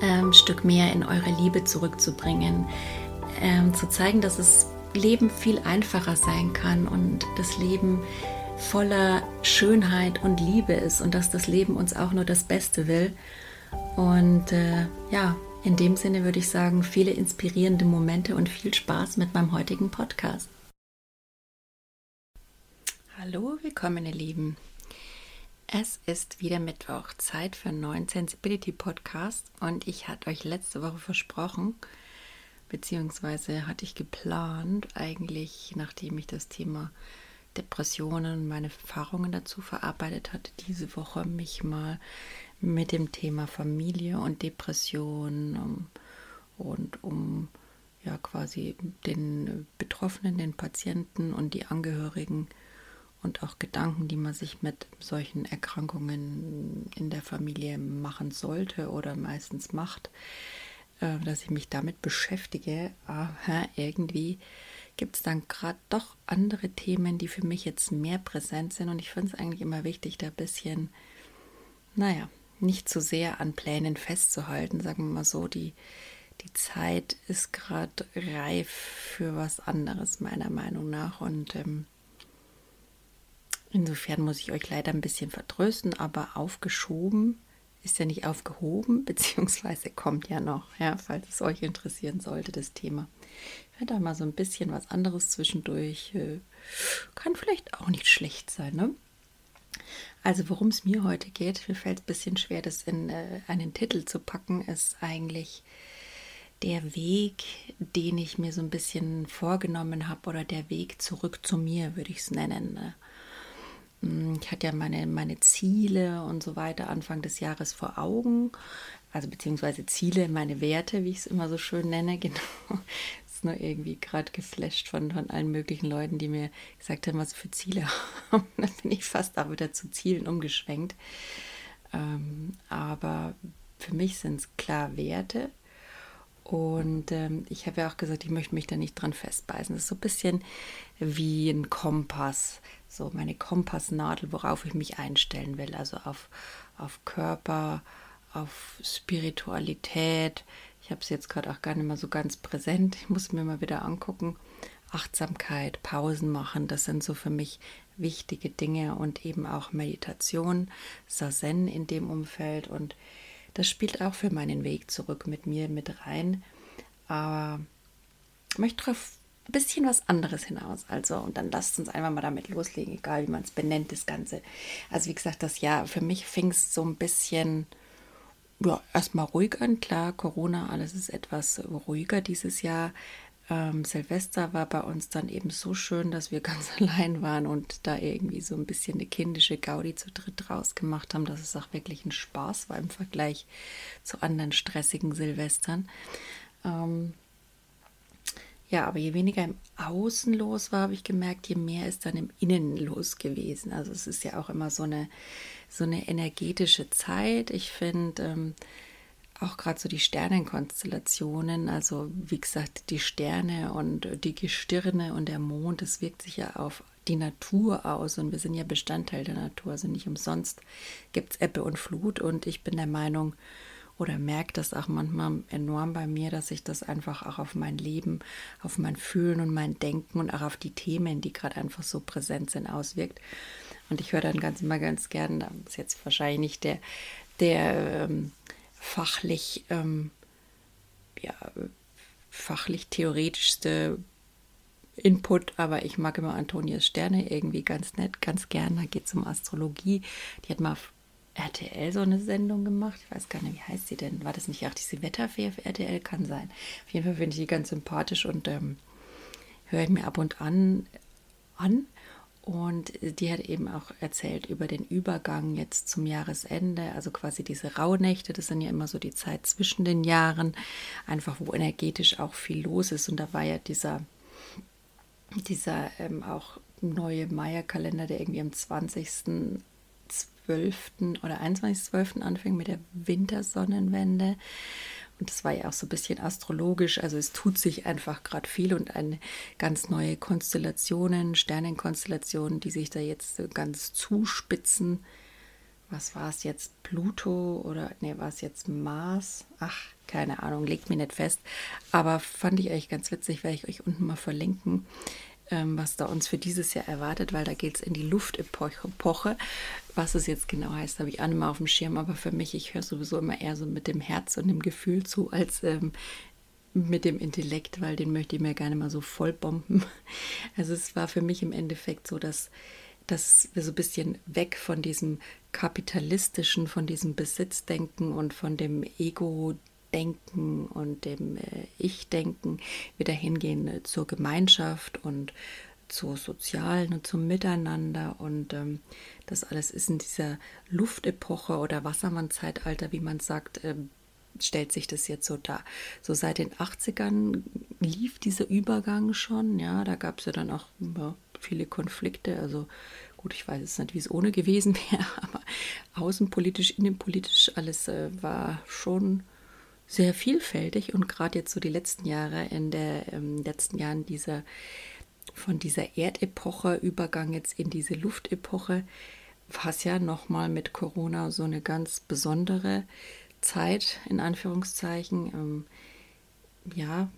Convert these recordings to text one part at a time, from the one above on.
ähm, Stück mehr in eure Liebe zurückzubringen, ähm, zu zeigen, dass das Leben viel einfacher sein kann und das Leben voller Schönheit und Liebe ist und dass das Leben uns auch nur das Beste will. Und äh, ja, in dem Sinne würde ich sagen, viele inspirierende Momente und viel Spaß mit meinem heutigen Podcast. Hallo, willkommen ihr Lieben. Es ist wieder Mittwoch, Zeit für einen neuen Sensibility Podcast. Und ich hatte euch letzte Woche versprochen, beziehungsweise hatte ich geplant, eigentlich nachdem ich das Thema Depressionen meine Erfahrungen dazu verarbeitet hatte, diese Woche mich mal mit dem Thema Familie und Depression um, und um ja quasi den Betroffenen, den Patienten und die Angehörigen und auch Gedanken, die man sich mit solchen Erkrankungen in der Familie machen sollte oder meistens macht, äh, dass ich mich damit beschäftige. Aber irgendwie gibt es dann gerade doch andere Themen, die für mich jetzt mehr präsent sind und ich finde es eigentlich immer wichtig, da ein bisschen, naja, nicht zu sehr an Plänen festzuhalten, sagen wir mal so, die, die Zeit ist gerade reif für was anderes, meiner Meinung nach. Und ähm, Insofern muss ich euch leider ein bisschen vertrösten, aber aufgeschoben ist ja nicht aufgehoben, beziehungsweise kommt ja noch, ja, falls es euch interessieren sollte, das Thema. Ich werde da mal so ein bisschen was anderes zwischendurch. Äh, kann vielleicht auch nicht schlecht sein, ne? Also worum es mir heute geht, mir fällt es ein bisschen schwer, das in äh, einen Titel zu packen, ist eigentlich der Weg, den ich mir so ein bisschen vorgenommen habe oder der Weg zurück zu mir, würde ich es nennen. Ne? Hm, ich hatte ja meine, meine Ziele und so weiter Anfang des Jahres vor Augen. Also beziehungsweise Ziele, meine Werte, wie ich es immer so schön nenne, genau. Ist nur irgendwie gerade geflasht von, von allen möglichen Leuten, die mir gesagt haben, was sie für Ziele haben. Da bin ich fast auch wieder zu Zielen umgeschwenkt. Ähm, aber für mich sind es klar Werte. Und ähm, ich habe ja auch gesagt, ich möchte mich da nicht dran festbeißen. Das ist so ein bisschen wie ein Kompass so meine Kompassnadel, worauf ich mich einstellen will. Also auf, auf Körper, auf Spiritualität. Ich habe es jetzt gerade auch gar nicht mehr so ganz präsent. Ich muss mir mal wieder angucken. Achtsamkeit, Pausen machen, das sind so für mich wichtige Dinge und eben auch Meditation, Sazen in dem Umfeld und das spielt auch für meinen Weg zurück mit mir mit rein. Aber ich möchte darauf ein bisschen was anderes hinaus. Also, und dann lasst uns einfach mal damit loslegen, egal wie man es benennt, das Ganze. Also, wie gesagt, das Jahr, für mich fing es so ein bisschen, ja, erstmal ruhig an. Klar, Corona, alles ist etwas ruhiger dieses Jahr. Ähm, Silvester war bei uns dann eben so schön, dass wir ganz allein waren und da irgendwie so ein bisschen eine kindische Gaudi zu dritt rausgemacht haben, dass es auch wirklich ein Spaß war im Vergleich zu anderen stressigen Silvestern. Ähm, ja, aber je weniger im Außen los war, habe ich gemerkt, je mehr ist dann im Innen los gewesen. Also es ist ja auch immer so eine, so eine energetische Zeit. Ich finde ähm, auch gerade so die Sternenkonstellationen, also wie gesagt, die Sterne und die Gestirne und der Mond, das wirkt sich ja auf die Natur aus und wir sind ja Bestandteil der Natur. Also nicht umsonst gibt es Ebbe und Flut und ich bin der Meinung, oder merke das auch manchmal enorm bei mir, dass sich das einfach auch auf mein Leben, auf mein Fühlen und mein Denken und auch auf die Themen, die gerade einfach so präsent sind, auswirkt. Und ich höre dann ganz immer ganz gern, das ist jetzt wahrscheinlich nicht der, der ähm, fachlich ähm, ja, fachlich theoretischste Input, aber ich mag immer Antonias Sterne irgendwie ganz nett, ganz gern. Da geht es um Astrologie. Die hat mal RTL so eine Sendung gemacht. Ich weiß gar nicht, wie heißt sie denn? War das nicht auch diese Wetterfee auf RTL? Kann sein. Auf jeden Fall finde ich die ganz sympathisch und ähm, höre ich mir ab und an an. Und die hat eben auch erzählt über den Übergang jetzt zum Jahresende, also quasi diese Rauhnächte, das sind ja immer so die Zeit zwischen den Jahren, einfach wo energetisch auch viel los ist. Und da war ja dieser, dieser ähm, auch neue Maya-Kalender, der irgendwie am 20.12. oder 21.12. anfing mit der Wintersonnenwende. Und das war ja auch so ein bisschen astrologisch. Also es tut sich einfach gerade viel und eine ganz neue Konstellationen, Sternenkonstellationen, die sich da jetzt ganz zuspitzen. Was war es jetzt? Pluto oder nee, war es jetzt Mars? Ach, keine Ahnung, legt mir nicht fest. Aber fand ich eigentlich ganz witzig, werde ich euch unten mal verlinken ähm, was da uns für dieses Jahr erwartet, weil da geht es in die Luftepoche. Was es jetzt genau heißt, habe ich auch nicht mal auf dem Schirm, aber für mich, ich höre sowieso immer eher so mit dem Herz und dem Gefühl zu, als ähm, mit dem Intellekt, weil den möchte ich mir gerne mal so vollbomben. Also es war für mich im Endeffekt so, dass, dass wir so ein bisschen weg von diesem kapitalistischen, von diesem Besitzdenken und von dem Ego Denken und dem äh, Ich-Denken wieder hingehen äh, zur Gemeinschaft und zur Sozialen und zum Miteinander. Und ähm, das alles ist in dieser Luftepoche oder Wassermann-Zeitalter, wie man sagt, äh, stellt sich das jetzt so dar. So seit den 80ern lief dieser Übergang schon. Ja, da gab es ja dann auch ja, viele Konflikte. Also gut, ich weiß jetzt nicht, wie es ohne gewesen wäre, aber außenpolitisch, innenpolitisch, alles äh, war schon sehr vielfältig und gerade jetzt so die letzten Jahre, in den ähm, letzten Jahren dieser, von dieser Erdepoche Übergang jetzt in diese Luftepoche, war es ja nochmal mit Corona so eine ganz besondere Zeit, in Anführungszeichen. Ähm, ja,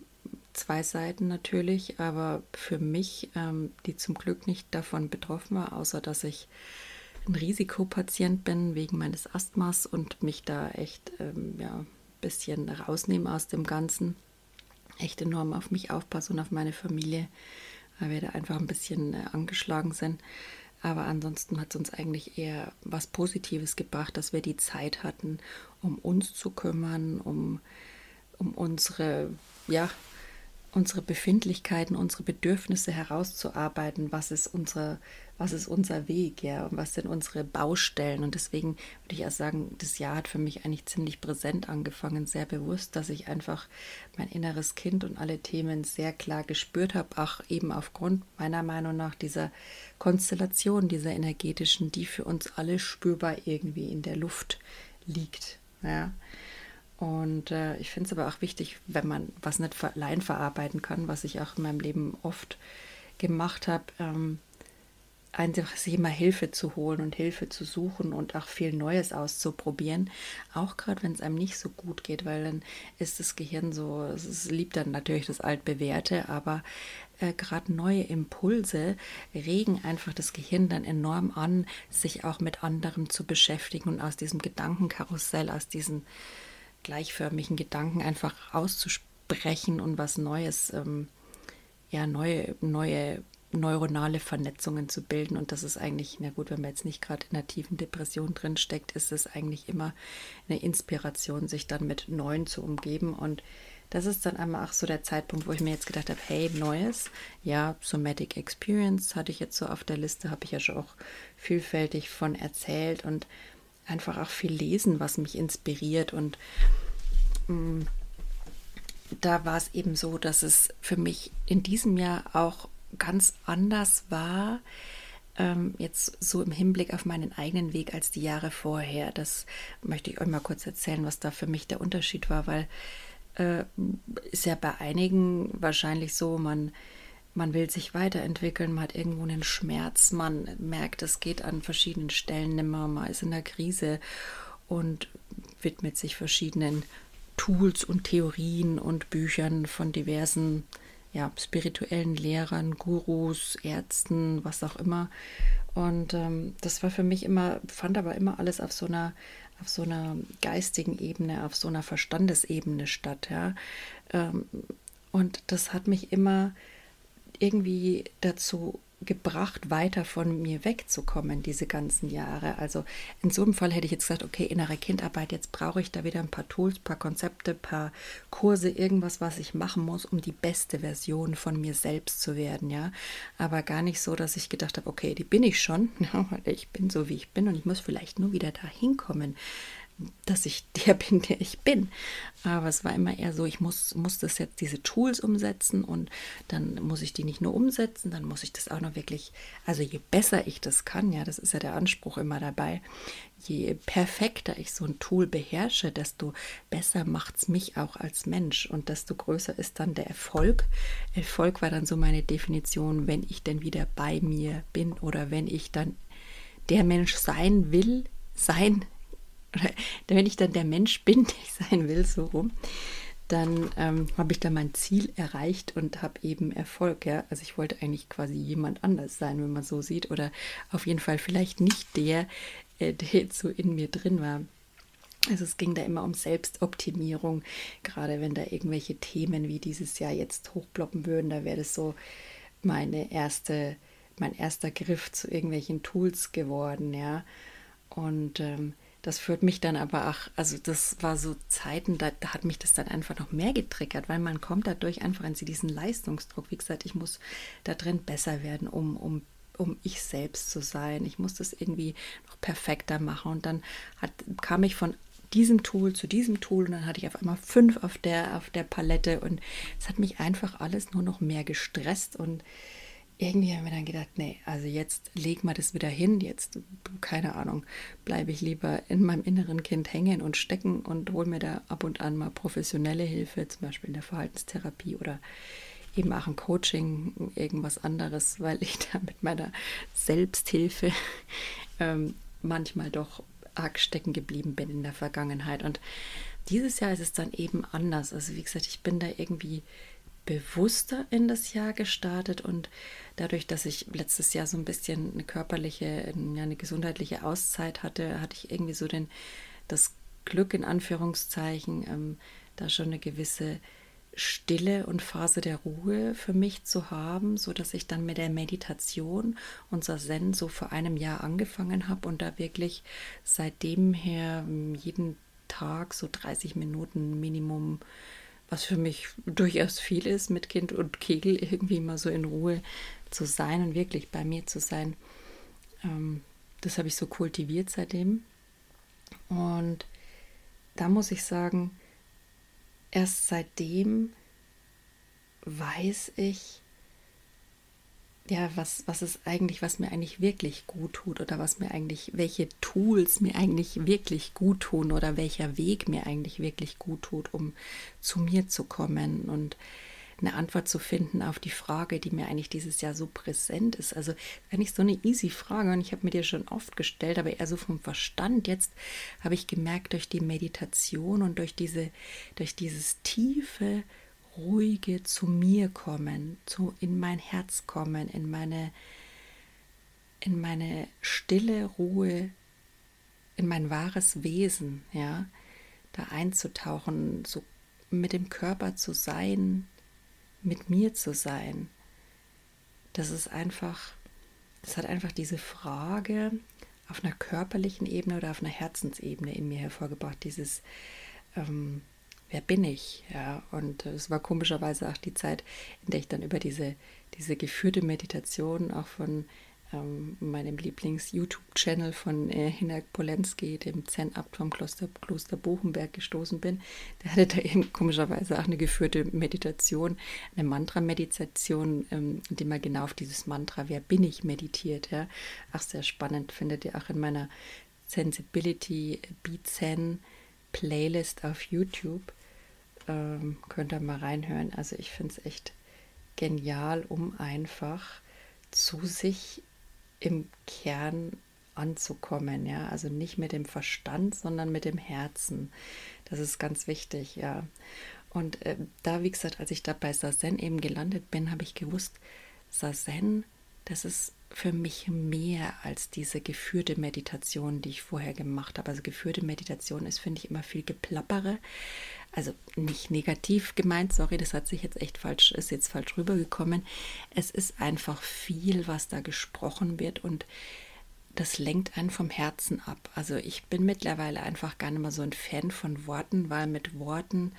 zwei Seiten natürlich, aber für mich, ähm, die zum Glück nicht davon betroffen war, außer dass ich ein Risikopatient bin wegen meines Asthmas und mich da echt ähm, ja, bisschen rausnehmen aus dem Ganzen. Echt enorm auf mich aufpassen und auf meine Familie, weil wir da einfach ein bisschen äh, angeschlagen sind. Aber ansonsten hat es uns eigentlich eher was Positives gebracht, dass wir die Zeit hatten, um uns zu kümmern, um, um unsere, ja, unsere Befindlichkeiten, unsere Bedürfnisse herauszuarbeiten, was ist unsere, was ist unser Weg, ja, und was sind unsere Baustellen. Und deswegen würde ich auch sagen, das Jahr hat für mich eigentlich ziemlich präsent angefangen, sehr bewusst, dass ich einfach mein inneres Kind und alle Themen sehr klar gespürt habe, auch eben aufgrund meiner Meinung nach dieser Konstellation, dieser energetischen, die für uns alle spürbar irgendwie in der Luft liegt. Ja. Und äh, ich finde es aber auch wichtig, wenn man was nicht allein verarbeiten kann, was ich auch in meinem Leben oft gemacht habe, ähm, einfach sich immer Hilfe zu holen und Hilfe zu suchen und auch viel Neues auszuprobieren. Auch gerade wenn es einem nicht so gut geht, weil dann ist das Gehirn so, es liebt dann natürlich das Altbewährte, aber äh, gerade neue Impulse regen einfach das Gehirn dann enorm an, sich auch mit anderem zu beschäftigen und aus diesem Gedankenkarussell, aus diesen gleichförmigen Gedanken einfach auszusprechen und was Neues, ähm, ja, neue, neue neuronale Vernetzungen zu bilden. Und das ist eigentlich, na gut, wenn man jetzt nicht gerade in einer tiefen Depression drin steckt, ist es eigentlich immer eine Inspiration, sich dann mit Neuen zu umgeben. Und das ist dann einmal auch so der Zeitpunkt, wo ich mir jetzt gedacht habe, hey, Neues, ja, Somatic Experience hatte ich jetzt so auf der Liste, habe ich ja schon auch vielfältig von erzählt und einfach auch viel lesen, was mich inspiriert. Und mm, da war es eben so, dass es für mich in diesem Jahr auch ganz anders war, ähm, jetzt so im Hinblick auf meinen eigenen Weg als die Jahre vorher. Das möchte ich euch mal kurz erzählen, was da für mich der Unterschied war, weil äh, ist ja bei einigen wahrscheinlich so, man man will sich weiterentwickeln, man hat irgendwo einen Schmerz, man merkt, es geht an verschiedenen Stellen nimmer, man ist in der Krise und widmet sich verschiedenen Tools und Theorien und Büchern von diversen ja, spirituellen Lehrern, Gurus, Ärzten, was auch immer. Und ähm, das war für mich immer, fand aber immer alles auf so einer, auf so einer geistigen Ebene, auf so einer Verstandesebene statt. Ja. Ähm, Und das hat mich immer irgendwie dazu gebracht, weiter von mir wegzukommen, diese ganzen Jahre. Also in so einem Fall hätte ich jetzt gesagt, okay, innere Kindarbeit, jetzt brauche ich da wieder ein paar Tools, paar Konzepte, paar Kurse, irgendwas, was ich machen muss, um die beste Version von mir selbst zu werden, ja. Aber gar nicht so, dass ich gedacht habe, okay, die bin ich schon, ich bin so, wie ich bin und ich muss vielleicht nur wieder dahin kommen dass ich der bin, der ich bin. Aber es war immer eher so, ich muss, muss das jetzt, diese Tools umsetzen und dann muss ich die nicht nur umsetzen, dann muss ich das auch noch wirklich, also je besser ich das kann, ja, das ist ja der Anspruch immer dabei, je perfekter ich so ein Tool beherrsche, desto besser macht es mich auch als Mensch und desto größer ist dann der Erfolg. Erfolg war dann so meine Definition, wenn ich denn wieder bei mir bin oder wenn ich dann der Mensch sein will, sein oder wenn ich dann der Mensch bin, der ich sein will, so rum, dann ähm, habe ich dann mein Ziel erreicht und habe eben Erfolg. Ja? Also ich wollte eigentlich quasi jemand anders sein, wenn man so sieht, oder auf jeden Fall vielleicht nicht der, äh, der jetzt so in mir drin war. Also es ging da immer um Selbstoptimierung, gerade wenn da irgendwelche Themen wie dieses Jahr jetzt hochploppen würden, da wäre das so meine erste, mein erster Griff zu irgendwelchen Tools geworden, ja. Und ähm, das führt mich dann aber auch, also das war so Zeiten, da, da, hat mich das dann einfach noch mehr getriggert, weil man kommt dadurch einfach in diesen Leistungsdruck. Wie gesagt, ich muss da drin besser werden, um, um, um ich selbst zu sein. Ich muss das irgendwie noch perfekter machen. Und dann hat, kam ich von diesem Tool zu diesem Tool und dann hatte ich auf einmal fünf auf der, auf der Palette und es hat mich einfach alles nur noch mehr gestresst und irgendwie haben wir dann gedacht, nee, also jetzt leg mal das wieder hin, jetzt, keine Ahnung, bleibe ich lieber in meinem inneren Kind hängen und stecken und hole mir da ab und an mal professionelle Hilfe, zum Beispiel in der Verhaltenstherapie oder eben auch ein Coaching, irgendwas anderes, weil ich da mit meiner Selbsthilfe ähm, manchmal doch arg stecken geblieben bin in der Vergangenheit. Und dieses Jahr ist es dann eben anders. Also wie gesagt, ich bin da irgendwie bewusster in das Jahr gestartet und dadurch, dass ich letztes Jahr so ein bisschen eine körperliche, eine gesundheitliche Auszeit hatte, hatte ich irgendwie so den, das Glück in Anführungszeichen, ähm, da schon eine gewisse Stille und Phase der Ruhe für mich zu haben, so dass ich dann mit der Meditation unser Zen so vor einem Jahr angefangen habe und da wirklich seitdem her ähm, jeden Tag so 30 Minuten Minimum was für mich durchaus viel ist, mit Kind und Kegel irgendwie mal so in Ruhe zu sein und wirklich bei mir zu sein. Ähm, das habe ich so kultiviert seitdem. Und da muss ich sagen, erst seitdem weiß ich, ja, was, was ist eigentlich, was mir eigentlich wirklich gut tut oder was mir eigentlich, welche Tools mir eigentlich wirklich gut tun oder welcher Weg mir eigentlich wirklich gut tut, um zu mir zu kommen und eine Antwort zu finden auf die Frage, die mir eigentlich dieses Jahr so präsent ist. Also eigentlich so eine easy Frage und ich habe mir die schon oft gestellt, aber eher so vom Verstand. Jetzt habe ich gemerkt, durch die Meditation und durch diese, durch dieses tiefe ruhige zu mir kommen, zu in mein Herz kommen, in meine in meine stille Ruhe, in mein wahres Wesen, ja, da einzutauchen, so mit dem Körper zu sein, mit mir zu sein. Das ist einfach, das hat einfach diese Frage auf einer körperlichen Ebene oder auf einer Herzensebene in mir hervorgebracht, dieses ähm, wer bin ich? Ja, und es war komischerweise auch die Zeit, in der ich dann über diese, diese geführte Meditation auch von ähm, meinem Lieblings-YouTube-Channel von äh, Hinak Polenski, dem Zen-Abt vom Kloster, Kloster Buchenberg, gestoßen bin. Der hatte da eben komischerweise auch eine geführte Meditation, eine Mantra-Meditation, ähm, in dem er genau auf dieses Mantra, wer bin ich, meditiert. Ja. Ach, sehr spannend, findet ihr auch in meiner Sensibility Be Zen Playlist auf YouTube. Ähm, könnt ihr mal reinhören. Also ich finde es echt genial, um einfach zu sich im Kern anzukommen, ja, also nicht mit dem Verstand, sondern mit dem Herzen. Das ist ganz wichtig, ja. Und äh, da, wie gesagt, als ich da bei Sazen eben gelandet bin, habe ich gewusst, Sazen, das ist für mich mehr als diese geführte Meditation, die ich vorher gemacht habe. Also geführte Meditation ist, finde ich, immer viel geplappere. Also nicht negativ gemeint, sorry, das hat sich jetzt echt falsch, ist jetzt falsch rübergekommen. Es ist einfach viel, was da gesprochen wird und das lenkt einen vom Herzen ab. Also ich bin mittlerweile einfach gar nicht mehr so ein Fan von Worten, weil mit Worten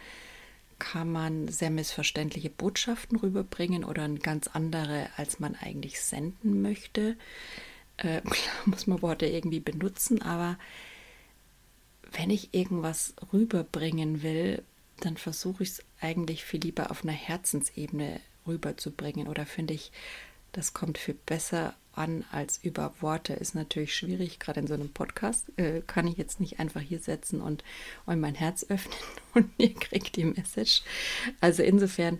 kann man sehr missverständliche Botschaften rüberbringen oder ganz andere, als man eigentlich senden möchte. Äh, klar muss man Worte irgendwie benutzen, aber wenn ich irgendwas rüberbringen will, dann versuche ich es eigentlich viel lieber auf einer Herzensebene rüberzubringen. Oder finde ich, das kommt viel besser an als über Worte. Ist natürlich schwierig, gerade in so einem Podcast. Äh, kann ich jetzt nicht einfach hier setzen und, und mein Herz öffnen und ihr kriegt die Message. Also insofern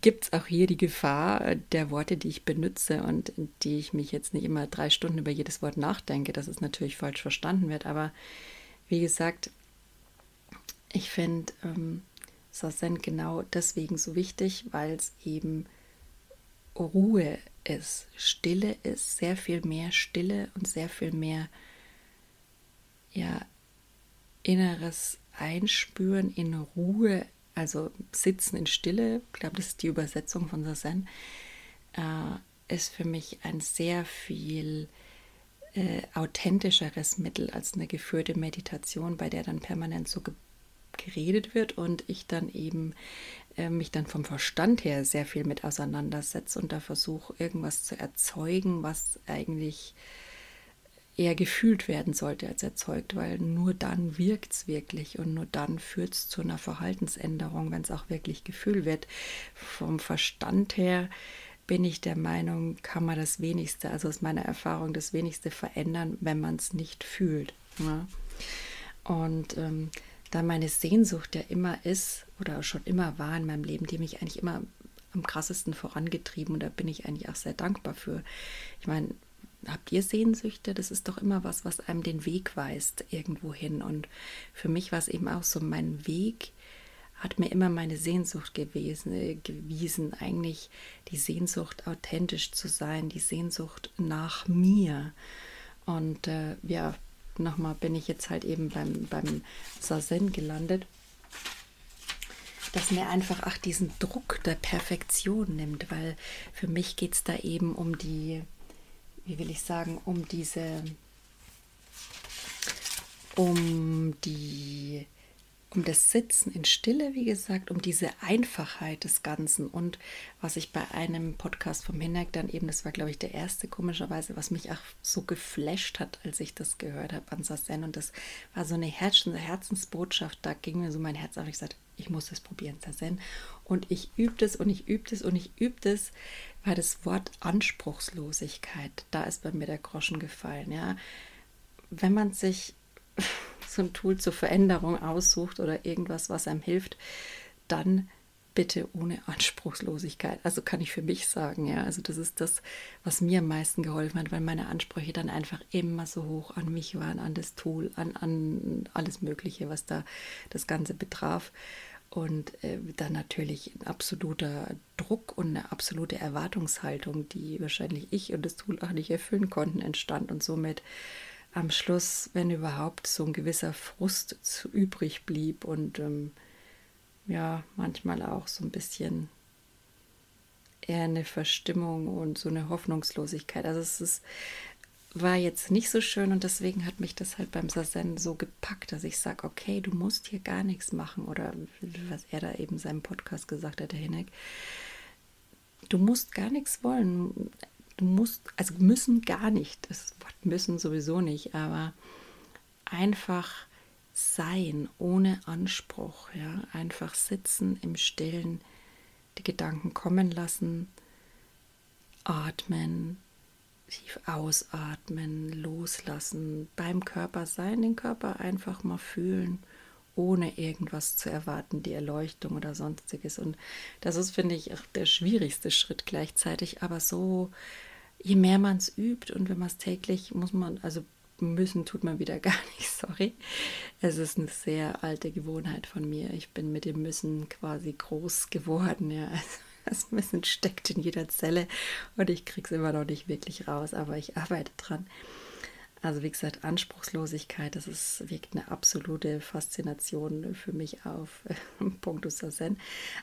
gibt es auch hier die Gefahr der Worte, die ich benutze und die ich mich jetzt nicht immer drei Stunden über jedes Wort nachdenke, dass es natürlich falsch verstanden wird. Aber wie gesagt, ich finde ähm, Sazen genau deswegen so wichtig, weil es eben Ruhe ist, Stille ist, sehr viel mehr Stille und sehr viel mehr ja, inneres Einspüren in Ruhe, also Sitzen in Stille, ich glaube, das ist die Übersetzung von Sazen, äh, ist für mich ein sehr viel äh, authentischeres Mittel als eine geführte Meditation, bei der dann permanent so geredet wird und ich dann eben mich dann vom Verstand her sehr viel mit auseinandersetze und da versuche, irgendwas zu erzeugen, was eigentlich eher gefühlt werden sollte als erzeugt, weil nur dann wirkt es wirklich und nur dann führt es zu einer Verhaltensänderung, wenn es auch wirklich Gefühl wird. Vom Verstand her bin ich der Meinung, kann man das wenigste, also aus meiner Erfahrung, das wenigste verändern, wenn man es nicht fühlt. Ne? Und ähm, da meine Sehnsucht ja immer ist oder schon immer war in meinem Leben, die mich eigentlich immer am krassesten vorangetrieben und da bin ich eigentlich auch sehr dankbar für. Ich meine, habt ihr Sehnsüchte? Das ist doch immer was, was einem den Weg weist irgendwo hin. Und für mich war es eben auch so, mein Weg hat mir immer meine Sehnsucht gewesen, äh, gewiesen, eigentlich die Sehnsucht authentisch zu sein, die Sehnsucht nach mir. Und äh, ja, nochmal bin ich jetzt halt eben beim, beim Sazen gelandet, dass mir einfach auch diesen Druck der Perfektion nimmt, weil für mich geht es da eben um die, wie will ich sagen, um diese, um die um das Sitzen in Stille, wie gesagt, um diese Einfachheit des Ganzen. Und was ich bei einem Podcast vom Hinek dann eben, das war glaube ich der erste komischerweise, was mich auch so geflasht hat, als ich das gehört habe an Sassen. Und das war so eine Herzensbotschaft, da ging mir so mein Herz auf, ich sagte, ich muss das probieren, Sassen. Und ich übte es und ich übte es und ich übte es, weil das Wort Anspruchslosigkeit, da ist bei mir der Groschen gefallen, ja, wenn man sich so ein Tool zur Veränderung aussucht oder irgendwas, was einem hilft, dann bitte ohne Anspruchslosigkeit. Also kann ich für mich sagen, ja. Also das ist das, was mir am meisten geholfen hat, weil meine Ansprüche dann einfach immer so hoch an mich waren, an das Tool, an, an alles Mögliche, was da das Ganze betraf. Und äh, dann natürlich ein absoluter Druck und eine absolute Erwartungshaltung, die wahrscheinlich ich und das Tool auch nicht erfüllen konnten, entstand. Und somit am Schluss, wenn überhaupt, so ein gewisser Frust zu übrig blieb und ähm, ja, manchmal auch so ein bisschen eher eine Verstimmung und so eine Hoffnungslosigkeit. Also es ist, war jetzt nicht so schön und deswegen hat mich das halt beim Sazen so gepackt, dass ich sage, okay, du musst hier gar nichts machen oder was er da eben in seinem Podcast gesagt hat, der Hinek. Du musst gar nichts wollen. Du musst, also müssen gar nicht, das Wort müssen sowieso nicht, aber einfach sein, ohne Anspruch, ja, einfach sitzen im Stillen, die Gedanken kommen lassen, atmen, tief ausatmen, loslassen, beim Körper sein, den Körper einfach mal fühlen, ohne irgendwas zu erwarten, die Erleuchtung oder sonstiges. Und das ist, finde ich, auch der schwierigste Schritt gleichzeitig, aber so je mehr man es übt und wenn man es täglich, muss man, also müssen tut man wieder gar nicht, sorry. Es ist eine sehr alte Gewohnheit von mir. Ich bin mit dem Müssen quasi groß geworden, ja. Das Wissen steckt in jeder Zelle und ich kriege es immer noch nicht wirklich raus, aber ich arbeite dran. Also wie gesagt, Anspruchslosigkeit, das ist, wirkt eine absolute Faszination für mich auf Punktus Zen.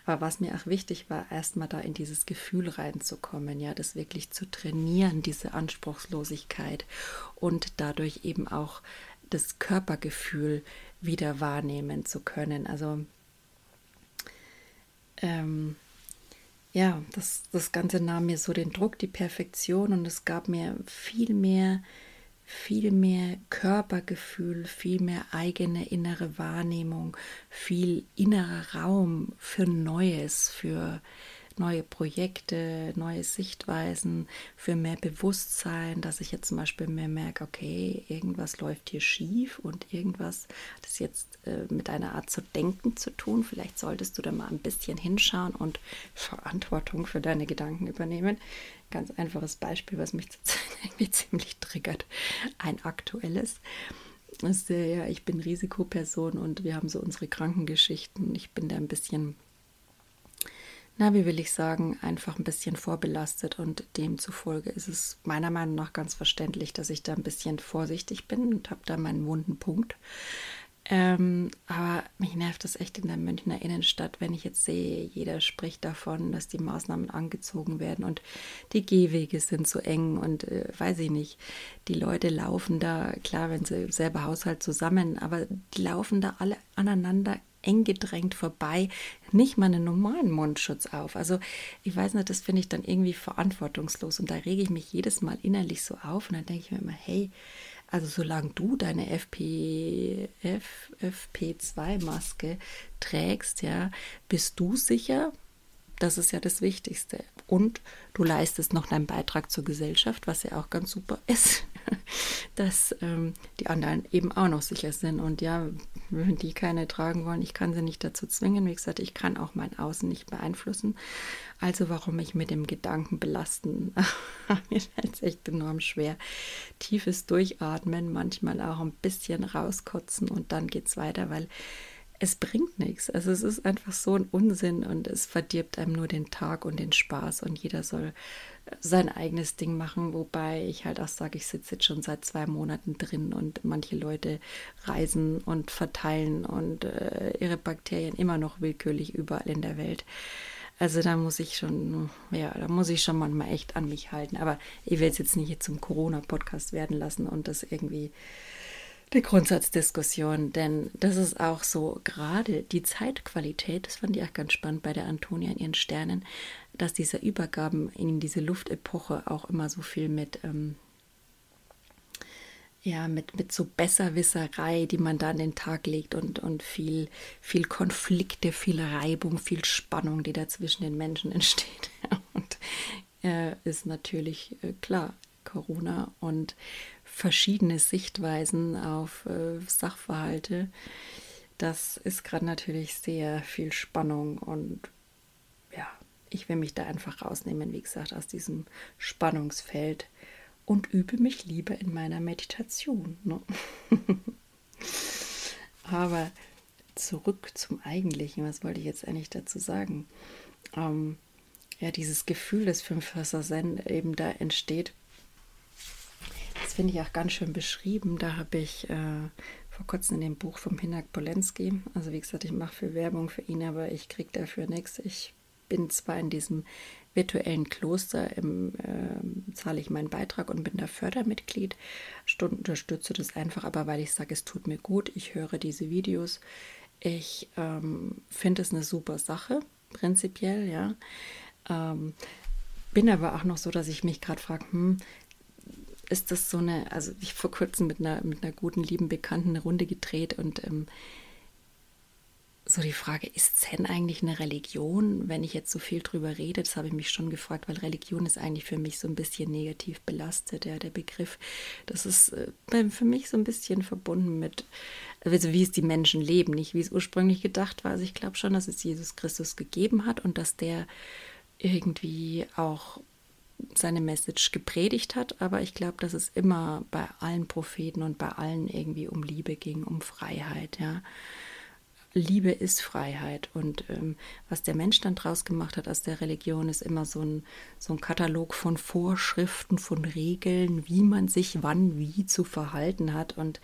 Aber was mir auch wichtig war, erstmal da in dieses Gefühl reinzukommen, ja, das wirklich zu trainieren, diese Anspruchslosigkeit und dadurch eben auch das Körpergefühl wieder wahrnehmen zu können. Also ähm, ja, das, das Ganze nahm mir so den Druck, die Perfektion und es gab mir viel mehr viel mehr Körpergefühl, viel mehr eigene innere Wahrnehmung, viel innerer Raum für Neues, für neue Projekte, neue Sichtweisen, für mehr Bewusstsein, dass ich jetzt zum Beispiel mehr merke, okay, irgendwas läuft hier schief und irgendwas hat es jetzt äh, mit einer Art zu denken zu tun. Vielleicht solltest du da mal ein bisschen hinschauen und Verantwortung für deine Gedanken übernehmen. Ganz einfaches Beispiel, was mich zurzeit irgendwie ziemlich triggert. Ein aktuelles. Ist, äh, ja, ich bin Risikoperson und wir haben so unsere Krankengeschichten. Ich bin da ein bisschen na, wie will ich sagen, einfach ein bisschen vorbelastet und demzufolge ist es meiner Meinung nach ganz verständlich, dass ich da ein bisschen vorsichtig bin und habe da meinen wunden Punkt. Ähm, aber mich nervt das echt in der Münchner Innenstadt, wenn ich jetzt sehe, jeder spricht davon, dass die Maßnahmen angezogen werden und die Gehwege sind so eng und äh, weiß ich nicht, die Leute laufen da, klar, wenn sie selber Haushalt zusammen, aber die laufen da alle aneinander eng gedrängt vorbei, nicht mal einen normalen Mundschutz auf. Also ich weiß nicht, das finde ich dann irgendwie verantwortungslos und da rege ich mich jedes Mal innerlich so auf und dann denke ich mir immer, hey, also solange du deine FP, F, FP2-Maske trägst, ja, bist du sicher, das ist ja das Wichtigste. Und du leistest noch deinen Beitrag zur Gesellschaft, was ja auch ganz super ist, dass ähm, die anderen eben auch noch sicher sind. Und ja, wenn die keine tragen wollen, ich kann sie nicht dazu zwingen. Wie gesagt, ich kann auch mein Außen nicht beeinflussen. Also warum mich mit dem Gedanken belasten? Mir fällt es echt enorm schwer. Tiefes Durchatmen, manchmal auch ein bisschen rauskotzen und dann geht es weiter, weil es bringt nichts. Also es ist einfach so ein Unsinn und es verdirbt einem nur den Tag und den Spaß und jeder soll sein eigenes Ding machen, wobei ich halt auch sage, ich sitze jetzt schon seit zwei Monaten drin und manche Leute reisen und verteilen und äh, ihre Bakterien immer noch willkürlich überall in der Welt. Also da muss ich schon, ja, da muss ich schon manchmal echt an mich halten. Aber ich will es jetzt nicht zum Corona-Podcast werden lassen und das irgendwie die Grundsatzdiskussion, denn das ist auch so gerade die Zeitqualität, das fand ich auch ganz spannend bei der Antonia in ihren Sternen, dass diese Übergaben in diese Luftepoche auch immer so viel mit, ähm, ja, mit, mit so Besserwisserei, die man da an den Tag legt und, und viel, viel Konflikte, viel Reibung, viel Spannung, die da zwischen den Menschen entsteht. und äh, ist natürlich äh, klar, Corona und verschiedene Sichtweisen auf äh, Sachverhalte. Das ist gerade natürlich sehr viel Spannung und ja, ich will mich da einfach rausnehmen, wie gesagt, aus diesem Spannungsfeld und übe mich lieber in meiner Meditation. Ne? Aber zurück zum Eigentlichen, was wollte ich jetzt eigentlich dazu sagen? Ähm, ja, dieses Gefühl, das für Förster Zen eben da entsteht, finde ich auch ganz schön beschrieben. Da habe ich äh, vor kurzem in dem Buch vom Hinak Polenski, also wie gesagt, ich mache viel Werbung für ihn, aber ich kriege dafür nichts. Ich bin zwar in diesem virtuellen Kloster, im, äh, zahle ich meinen Beitrag und bin da Fördermitglied, Stunden unterstütze das einfach, aber weil ich sage, es tut mir gut, ich höre diese Videos. Ich ähm, finde es eine super Sache, prinzipiell, ja. Ähm, bin aber auch noch so, dass ich mich gerade frage, hm, ist das so eine, also ich vor kurzem mit einer, mit einer guten, lieben Bekannten eine Runde gedreht und ähm, so die Frage, ist Zen eigentlich eine Religion? Wenn ich jetzt so viel drüber rede, das habe ich mich schon gefragt, weil Religion ist eigentlich für mich so ein bisschen negativ belastet, ja, der Begriff. Das ist äh, für mich so ein bisschen verbunden mit, also wie es die Menschen leben, nicht wie es ursprünglich gedacht war. Also ich glaube schon, dass es Jesus Christus gegeben hat und dass der irgendwie auch seine Message gepredigt hat, aber ich glaube, dass es immer bei allen Propheten und bei allen irgendwie um Liebe ging, um Freiheit, ja. Liebe ist Freiheit. Und ähm, was der Mensch dann draus gemacht hat aus der Religion, ist immer so ein, so ein Katalog von Vorschriften, von Regeln, wie man sich wann wie zu verhalten hat. Und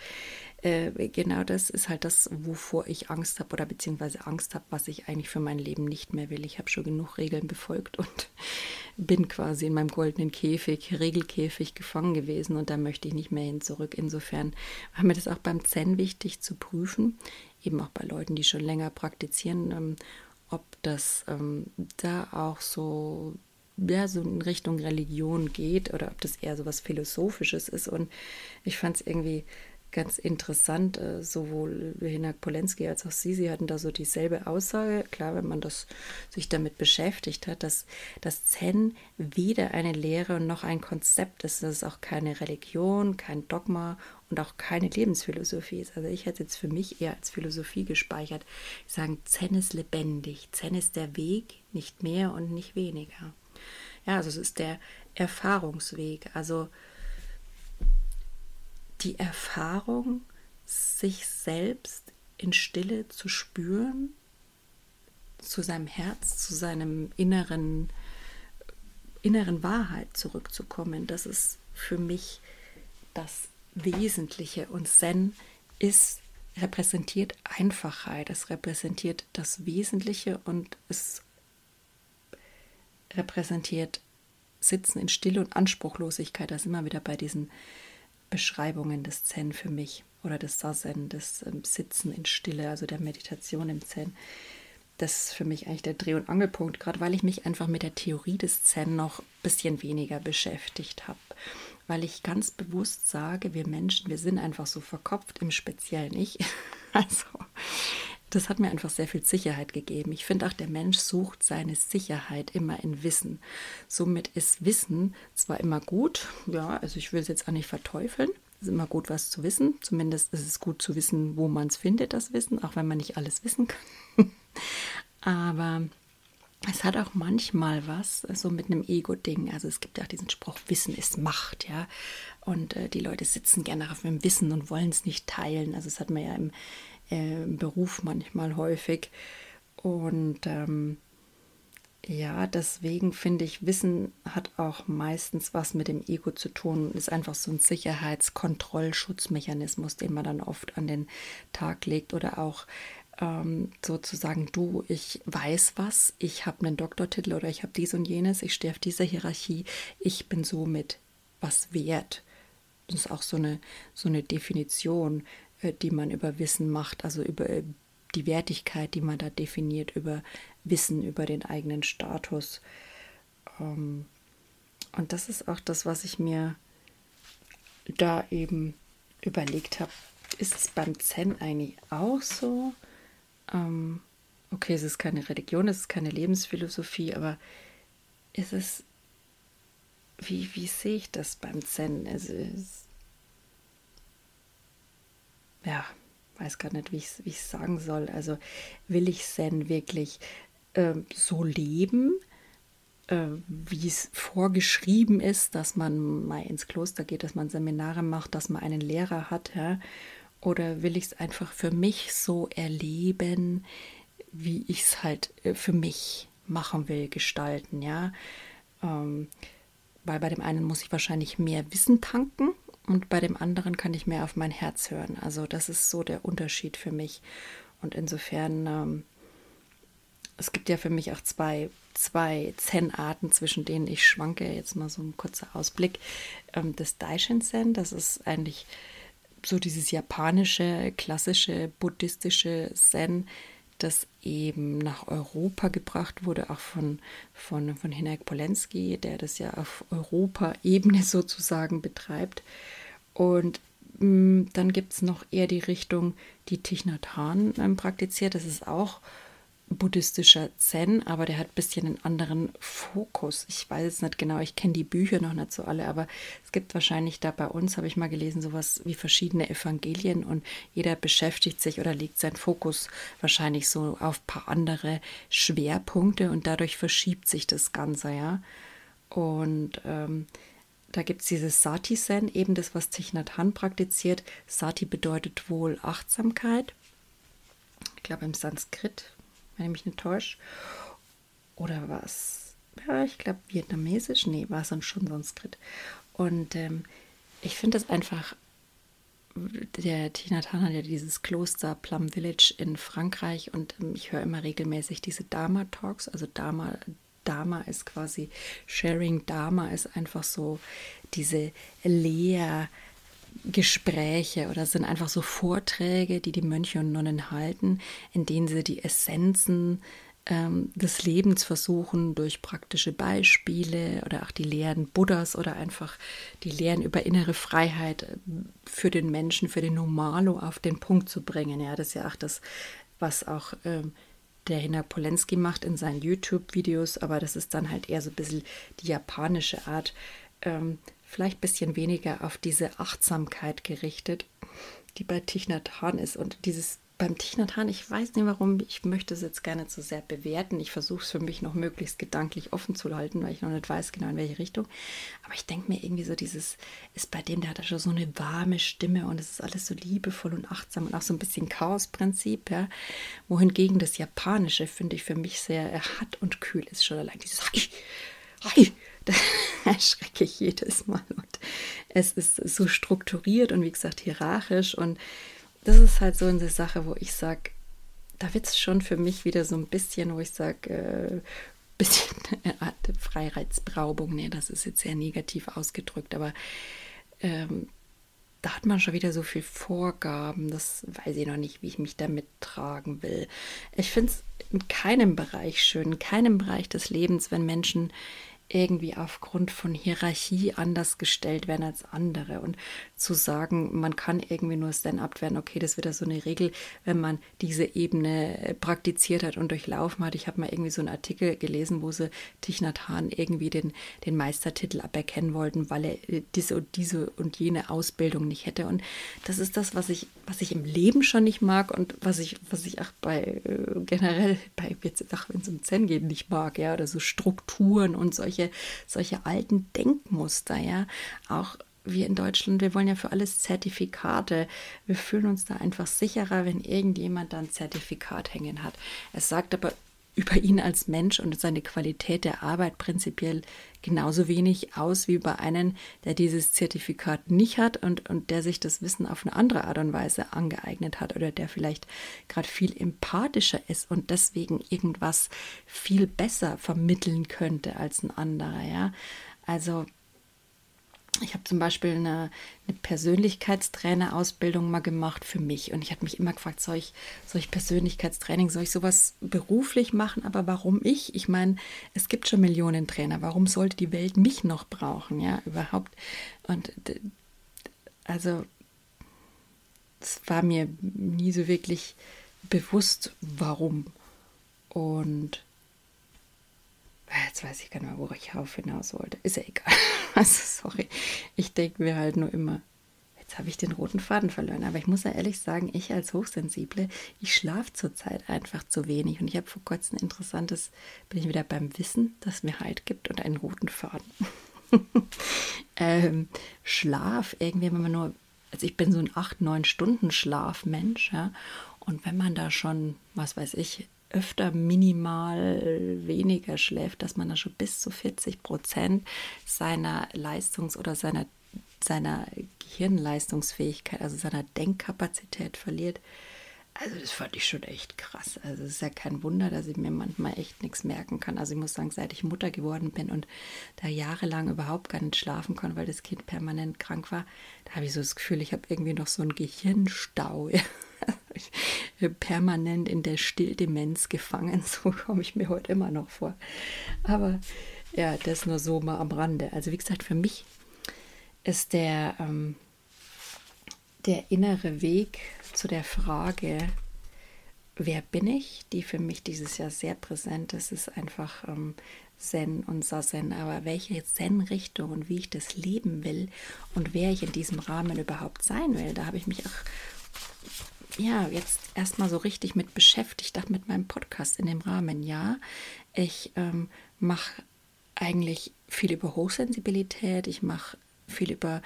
äh, genau das ist halt das, wovor ich Angst habe oder beziehungsweise Angst habe, was ich eigentlich für mein Leben nicht mehr will. Ich habe schon genug Regeln befolgt und bin quasi in meinem goldenen Käfig, Regelkäfig gefangen gewesen und da möchte ich nicht mehr hin zurück. Insofern war mir das auch beim Zen wichtig zu prüfen, eben auch bei Leuten, die schon länger praktizieren, ähm, ob das ähm, da auch so ja, so in Richtung Religion geht oder ob das eher so was Philosophisches ist. Und ich fand es irgendwie ganz interessant. Äh, sowohl Hinak Polenski als auch Sie, sie hatten da so dieselbe Aussage. Klar, wenn man das, sich damit beschäftigt hat, dass das Zen weder eine Lehre noch ein Konzept ist. Das ist auch keine Religion, kein Dogma und auch keine Lebensphilosophie ist. Also ich hätte jetzt für mich eher als Philosophie gespeichert, sagen, Zen ist lebendig. Zen ist der Weg, nicht mehr und nicht weniger. Ja, also es ist der Erfahrungsweg. Also die Erfahrung, sich selbst in Stille zu spüren, zu seinem Herz, zu seinem inneren, inneren Wahrheit zurückzukommen. Das ist für mich das Wesentliche. Und Zen ist, repräsentiert Einfachheit, es repräsentiert das Wesentliche und es repräsentiert Sitzen in Stille und Anspruchlosigkeit. Da sind wir wieder bei diesen Beschreibungen des Zen für mich oder des Sazen, des ähm, Sitzen in Stille, also der Meditation im Zen. Das ist für mich eigentlich der Dreh- und Angelpunkt, gerade weil ich mich einfach mit der Theorie des Zen noch ein bisschen weniger beschäftigt habe. Weil ich ganz bewusst sage, wir Menschen, wir sind einfach so verkopft, im Speziellen ich. Also das hat mir einfach sehr viel Sicherheit gegeben. Ich finde auch, der Mensch sucht seine Sicherheit immer in Wissen. Somit ist Wissen zwar immer gut, ja, also ich will es jetzt auch nicht verteufeln. Es ist immer gut, was zu wissen. Zumindest ist es gut zu wissen, wo man es findet, das Wissen, auch wenn man nicht alles wissen kann. Aber es hat auch manchmal was so mit einem Ego-Ding. Also es gibt ja auch diesen Spruch, Wissen ist Macht, ja. Und äh, die Leute sitzen gerne auf dem Wissen und wollen es nicht teilen. Also das hat man ja im, äh, Beruf manchmal häufig. Und ähm, ja, deswegen finde ich, Wissen hat auch meistens was mit dem Ego zu tun, ist einfach so ein Sicherheitskontrollschutzmechanismus, den man dann oft an den Tag legt oder auch ähm, sozusagen, du, ich weiß was, ich habe einen Doktortitel oder ich habe dies und jenes, ich stehe auf dieser Hierarchie, ich bin somit was wert. Das ist auch so eine, so eine Definition. Die man über Wissen macht, also über äh, die Wertigkeit, die man da definiert, über Wissen, über den eigenen Status. Ähm, und das ist auch das, was ich mir da eben überlegt habe. Ist es beim Zen eigentlich auch so? Ähm, okay, es ist keine Religion, es ist keine Lebensphilosophie, aber ist es, wie, wie sehe ich das beim Zen? Also, ja, weiß gar nicht, wie ich es sagen soll. Also will ich Zen wirklich äh, so leben, äh, wie es vorgeschrieben ist, dass man mal ins Kloster geht, dass man Seminare macht, dass man einen Lehrer hat, ja? Oder will ich es einfach für mich so erleben, wie ich es halt äh, für mich machen will, gestalten, ja? Ähm, weil bei dem einen muss ich wahrscheinlich mehr Wissen tanken, und bei dem anderen kann ich mehr auf mein Herz hören. Also das ist so der Unterschied für mich. Und insofern, ähm, es gibt ja für mich auch zwei, zwei Zen-Arten, zwischen denen ich schwanke. Jetzt mal so ein kurzer Ausblick. Ähm, das Daishin-Zen, das ist eigentlich so dieses japanische, klassische, buddhistische Zen, das eben nach Europa gebracht wurde, auch von, von, von Hinek Polenski, der das ja auf Europa-Ebene sozusagen betreibt. Und mh, mm, dann gibt es noch eher die Richtung, die Hanh ähm, praktiziert. Das ist auch buddhistischer Zen, aber der hat ein bisschen einen anderen Fokus. Ich weiß es nicht genau, ich kenne die Bücher noch nicht so alle, aber es gibt wahrscheinlich da bei uns, habe ich mal gelesen, sowas wie verschiedene Evangelien und jeder beschäftigt sich oder legt seinen Fokus wahrscheinlich so auf ein paar andere Schwerpunkte und dadurch verschiebt sich das Ganze, ja. Und ähm, da gibt es dieses Sati-Zen, eben das, was Thich Nhat Hanh praktiziert. Sati bedeutet wohl Achtsamkeit ich glaube im Sanskrit, wenn ich mich nicht. Oder was? Ja, ich glaube vietnamesisch. Nee, war dann schon Sanskrit. Und ähm, ich finde das einfach der Tina Tan hat ja dieses Kloster Plum Village in Frankreich und ähm, ich höre immer regelmäßig diese Dharma Talks. Also Dharma, Dharma ist quasi Sharing Dharma ist einfach so diese Lehrgespräche oder sind einfach so Vorträge, die die Mönche und Nonnen halten, in denen sie die Essenzen ähm, des Lebens versuchen, durch praktische Beispiele oder auch die Lehren Buddhas oder einfach die Lehren über innere Freiheit äh, für den Menschen, für den Normalo auf den Punkt zu bringen. Ja, das ist ja auch das, was auch ähm, der Hina Polenski macht in seinen YouTube-Videos, aber das ist dann halt eher so ein bisschen die japanische Art, ähm, vielleicht ein bisschen weniger auf diese Achtsamkeit gerichtet, die bei Hanh ist und dieses beim Tichnatan, ich weiß nicht warum, ich möchte es jetzt gerne zu sehr bewerten. Ich versuche es für mich noch möglichst gedanklich offen zu halten, weil ich noch nicht weiß genau in welche Richtung. Aber ich denke mir irgendwie so, dieses ist bei dem, der hat schon so eine warme Stimme und es ist alles so liebevoll und achtsam und auch so ein bisschen Chaosprinzip, ja. Wohingegen das Japanische, finde ich, für mich sehr hart und kühl ist. Schon allein dieses Hi, Hi, da erschrecke ich jedes Mal. Und es ist so strukturiert und wie gesagt hierarchisch und das ist halt so eine Sache, wo ich sage, da wird es schon für mich wieder so ein bisschen, wo ich sage, äh, bisschen eine Art Freireizberaubung. Nee, das ist jetzt sehr negativ ausgedrückt, aber ähm, da hat man schon wieder so viel Vorgaben, das weiß ich noch nicht, wie ich mich damit tragen will. Ich finde es in keinem Bereich schön, in keinem Bereich des Lebens, wenn Menschen irgendwie aufgrund von Hierarchie anders gestellt werden als andere. Und zu sagen, man kann irgendwie nur Stand-up werden, okay, das wird ja so eine Regel, wenn man diese Ebene äh, praktiziert hat und durchlaufen hat. Ich habe mal irgendwie so einen Artikel gelesen, wo sie Hanh irgendwie den, den Meistertitel aberkennen wollten, weil er äh, diese und diese und jene Ausbildung nicht hätte. Und das ist das, was ich, was ich im Leben schon nicht mag und was ich, was ich auch bei äh, generell bei jetzt, wenn es um Zen geht, nicht mag, ja, oder so Strukturen und solche, solche alten Denkmuster, ja, auch wir in Deutschland, wir wollen ja für alles Zertifikate. Wir fühlen uns da einfach sicherer, wenn irgendjemand da ein Zertifikat hängen hat. Es sagt aber über ihn als Mensch und seine Qualität der Arbeit prinzipiell genauso wenig aus wie bei einem, der dieses Zertifikat nicht hat und, und der sich das Wissen auf eine andere Art und Weise angeeignet hat oder der vielleicht gerade viel empathischer ist und deswegen irgendwas viel besser vermitteln könnte als ein anderer. Ja, also ich habe zum Beispiel eine, eine Persönlichkeitstrainer-Ausbildung mal gemacht für mich und ich habe mich immer gefragt, soll ich, soll ich Persönlichkeitstraining, soll ich sowas beruflich machen, aber warum ich? Ich meine, es gibt schon Millionen Trainer, warum sollte die Welt mich noch brauchen, ja, überhaupt? Und also, es war mir nie so wirklich bewusst, warum. Und Jetzt weiß ich gar nicht mehr, wo ich auf hinaus wollte. Ist ja egal. Also, sorry. Ich denke mir halt nur immer, jetzt habe ich den roten Faden verloren. Aber ich muss ja ehrlich sagen, ich als Hochsensible, ich schlafe zurzeit einfach zu wenig. Und ich habe vor kurzem interessantes, bin ich wieder beim Wissen, das mir Halt gibt und einen roten Faden. ähm, Schlaf, irgendwie, wenn man nur, also ich bin so ein 8-9 Stunden Schlafmensch, ja. Und wenn man da schon, was weiß ich, öfter minimal weniger schläft, dass man da schon bis zu 40 Prozent seiner Leistungs- oder seiner, seiner Gehirnleistungsfähigkeit, also seiner Denkkapazität verliert. Also das fand ich schon echt krass. Also es ist ja kein Wunder, dass ich mir manchmal echt nichts merken kann. Also ich muss sagen, seit ich Mutter geworden bin und da jahrelang überhaupt gar nicht schlafen konnte, weil das Kind permanent krank war, da habe ich so das Gefühl, ich habe irgendwie noch so einen Gehirnstau. permanent in der Stilldemenz gefangen. So komme ich mir heute immer noch vor. Aber ja, das nur so mal am Rande. Also wie gesagt, für mich ist der, ähm, der innere Weg zu der Frage, wer bin ich, die für mich dieses Jahr sehr präsent ist, ist einfach ähm, Zen und Sazen. Aber welche Zen-Richtung und wie ich das leben will und wer ich in diesem Rahmen überhaupt sein will, da habe ich mich auch ja, jetzt erstmal so richtig mit beschäftigt, auch mit meinem Podcast in dem Rahmen. Ja, ich ähm, mache eigentlich viel über Hochsensibilität, ich mache viel über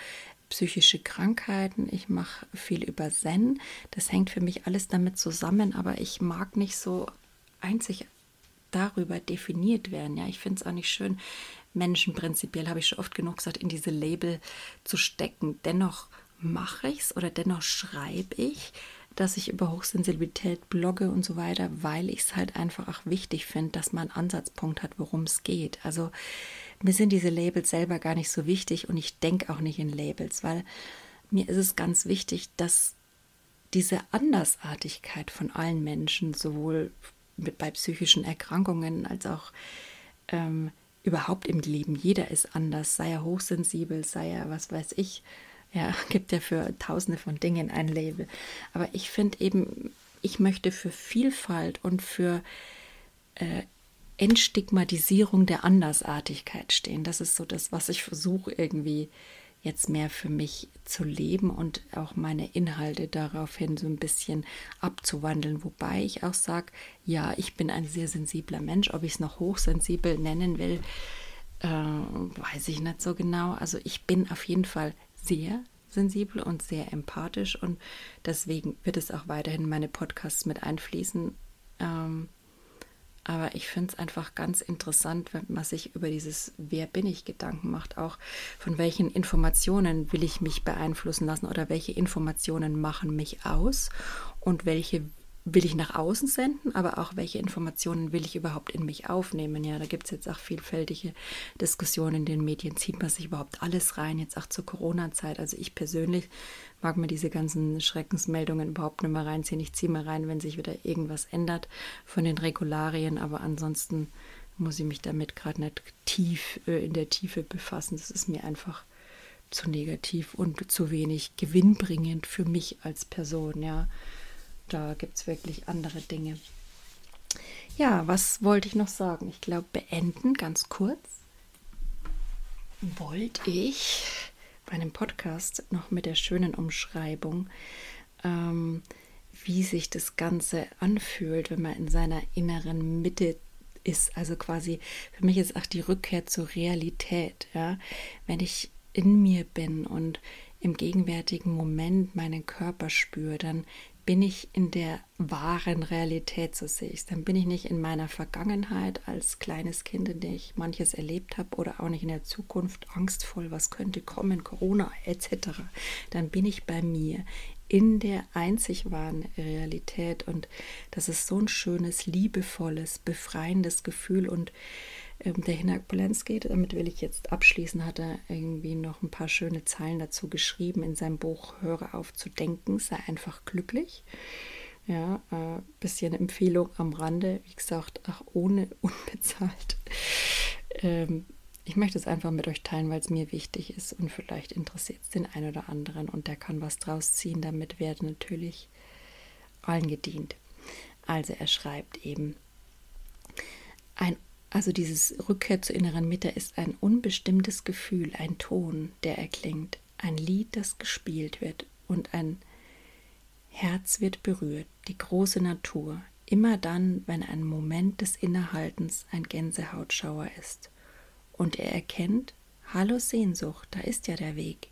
psychische Krankheiten, ich mache viel über Zen. Das hängt für mich alles damit zusammen, aber ich mag nicht so einzig darüber definiert werden. Ja, ich finde es auch nicht schön, Menschen prinzipiell, habe ich schon oft genug gesagt, in diese Label zu stecken. Dennoch mache ich es oder dennoch schreibe ich, dass ich über Hochsensibilität blogge und so weiter, weil ich es halt einfach auch wichtig finde, dass man einen Ansatzpunkt hat, worum es geht. Also mir sind diese Labels selber gar nicht so wichtig und ich denke auch nicht in Labels, weil mir ist es ganz wichtig, dass diese Andersartigkeit von allen Menschen, sowohl mit, bei psychischen Erkrankungen als auch ähm, überhaupt im Leben, jeder ist anders, sei er hochsensibel, sei er, was weiß ich, ja, gibt ja für tausende von Dingen ein Label. Aber ich finde eben, ich möchte für Vielfalt und für äh, Entstigmatisierung der Andersartigkeit stehen. Das ist so das, was ich versuche irgendwie jetzt mehr für mich zu leben und auch meine Inhalte daraufhin so ein bisschen abzuwandeln. Wobei ich auch sage, ja, ich bin ein sehr sensibler Mensch. Ob ich es noch hochsensibel nennen will, äh, weiß ich nicht so genau. Also ich bin auf jeden Fall sehr sensibel und sehr empathisch und deswegen wird es auch weiterhin meine Podcasts mit einfließen. Ähm, aber ich finde es einfach ganz interessant, wenn man sich über dieses Wer bin ich Gedanken macht, auch von welchen Informationen will ich mich beeinflussen lassen oder welche Informationen machen mich aus und welche will ich nach außen senden, aber auch welche Informationen will ich überhaupt in mich aufnehmen. Ja, da gibt es jetzt auch vielfältige Diskussionen in den Medien. Zieht man sich überhaupt alles rein, jetzt auch zur Corona-Zeit? Also ich persönlich mag mir diese ganzen Schreckensmeldungen überhaupt nicht mehr reinziehen. Ich ziehe mal rein, wenn sich wieder irgendwas ändert von den Regularien, aber ansonsten muss ich mich damit gerade nicht tief äh, in der Tiefe befassen. Das ist mir einfach zu negativ und zu wenig gewinnbringend für mich als Person, ja. Da gibt es wirklich andere Dinge. Ja, was wollte ich noch sagen? Ich glaube, beenden ganz kurz wollte ich bei einem Podcast noch mit der schönen Umschreibung, ähm, wie sich das Ganze anfühlt, wenn man in seiner inneren Mitte ist. Also quasi, für mich ist auch die Rückkehr zur Realität. Ja? Wenn ich in mir bin und im gegenwärtigen Moment meinen Körper spüre, dann bin ich in der wahren Realität, so sehe ich es. Dann bin ich nicht in meiner Vergangenheit als kleines Kind, in der ich manches erlebt habe, oder auch nicht in der Zukunft angstvoll, was könnte kommen, Corona etc. Dann bin ich bei mir in der einzig wahren Realität und das ist so ein schönes, liebevolles, befreiendes Gefühl und ähm, der Hinak Polanski, damit will ich jetzt abschließen, hat er irgendwie noch ein paar schöne Zeilen dazu geschrieben in seinem Buch Höre auf zu denken, sei einfach glücklich. Ja, äh, bisschen Empfehlung am Rande, wie gesagt, auch ohne unbezahlt. Ähm, ich möchte es einfach mit euch teilen, weil es mir wichtig ist und vielleicht interessiert es den einen oder anderen und der kann was draus ziehen. Damit werden natürlich allen gedient. Also er schreibt eben, ein also dieses Rückkehr zur inneren Mitte ist ein unbestimmtes Gefühl, ein Ton, der erklingt, ein Lied, das gespielt wird und ein Herz wird berührt, die große Natur, immer dann, wenn ein Moment des Innehaltens ein Gänsehautschauer ist. Und er erkennt, hallo Sehnsucht, da ist ja der Weg.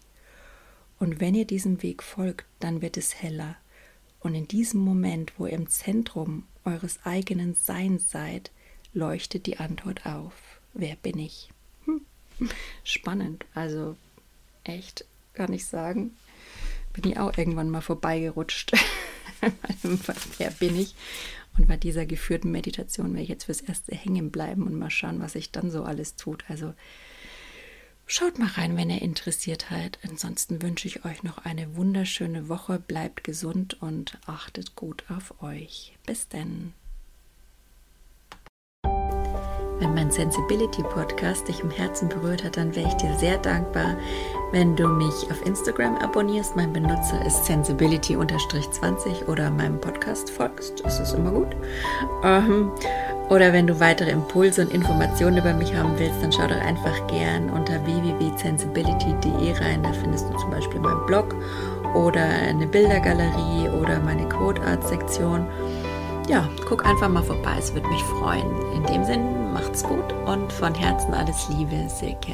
Und wenn ihr diesem Weg folgt, dann wird es heller. Und in diesem Moment, wo ihr im Zentrum eures eigenen Seins seid, leuchtet die Antwort auf. Wer bin ich? Hm. Spannend. Also echt, kann ich sagen, bin ich auch irgendwann mal vorbeigerutscht. Wer bin ich? Und bei dieser geführten Meditation werde ich jetzt fürs Erste hängen bleiben und mal schauen, was sich dann so alles tut. Also schaut mal rein, wenn ihr interessiert seid. Ansonsten wünsche ich euch noch eine wunderschöne Woche. Bleibt gesund und achtet gut auf euch. Bis dann. Wenn mein Sensibility Podcast dich im Herzen berührt hat, dann wäre ich dir sehr dankbar, wenn du mich auf Instagram abonnierst. Mein Benutzer ist sensibility-20 oder meinem Podcast folgst. Das ist immer gut. Ähm, oder wenn du weitere Impulse und Informationen über mich haben willst, dann schau doch einfach gern unter www.sensibility.de rein. Da findest du zum Beispiel meinen Blog oder eine Bildergalerie oder meine Code Art Sektion ja, guck einfach mal vorbei, es würde mich freuen. In dem Sinn, macht's gut und von Herzen alles Liebe, Silke.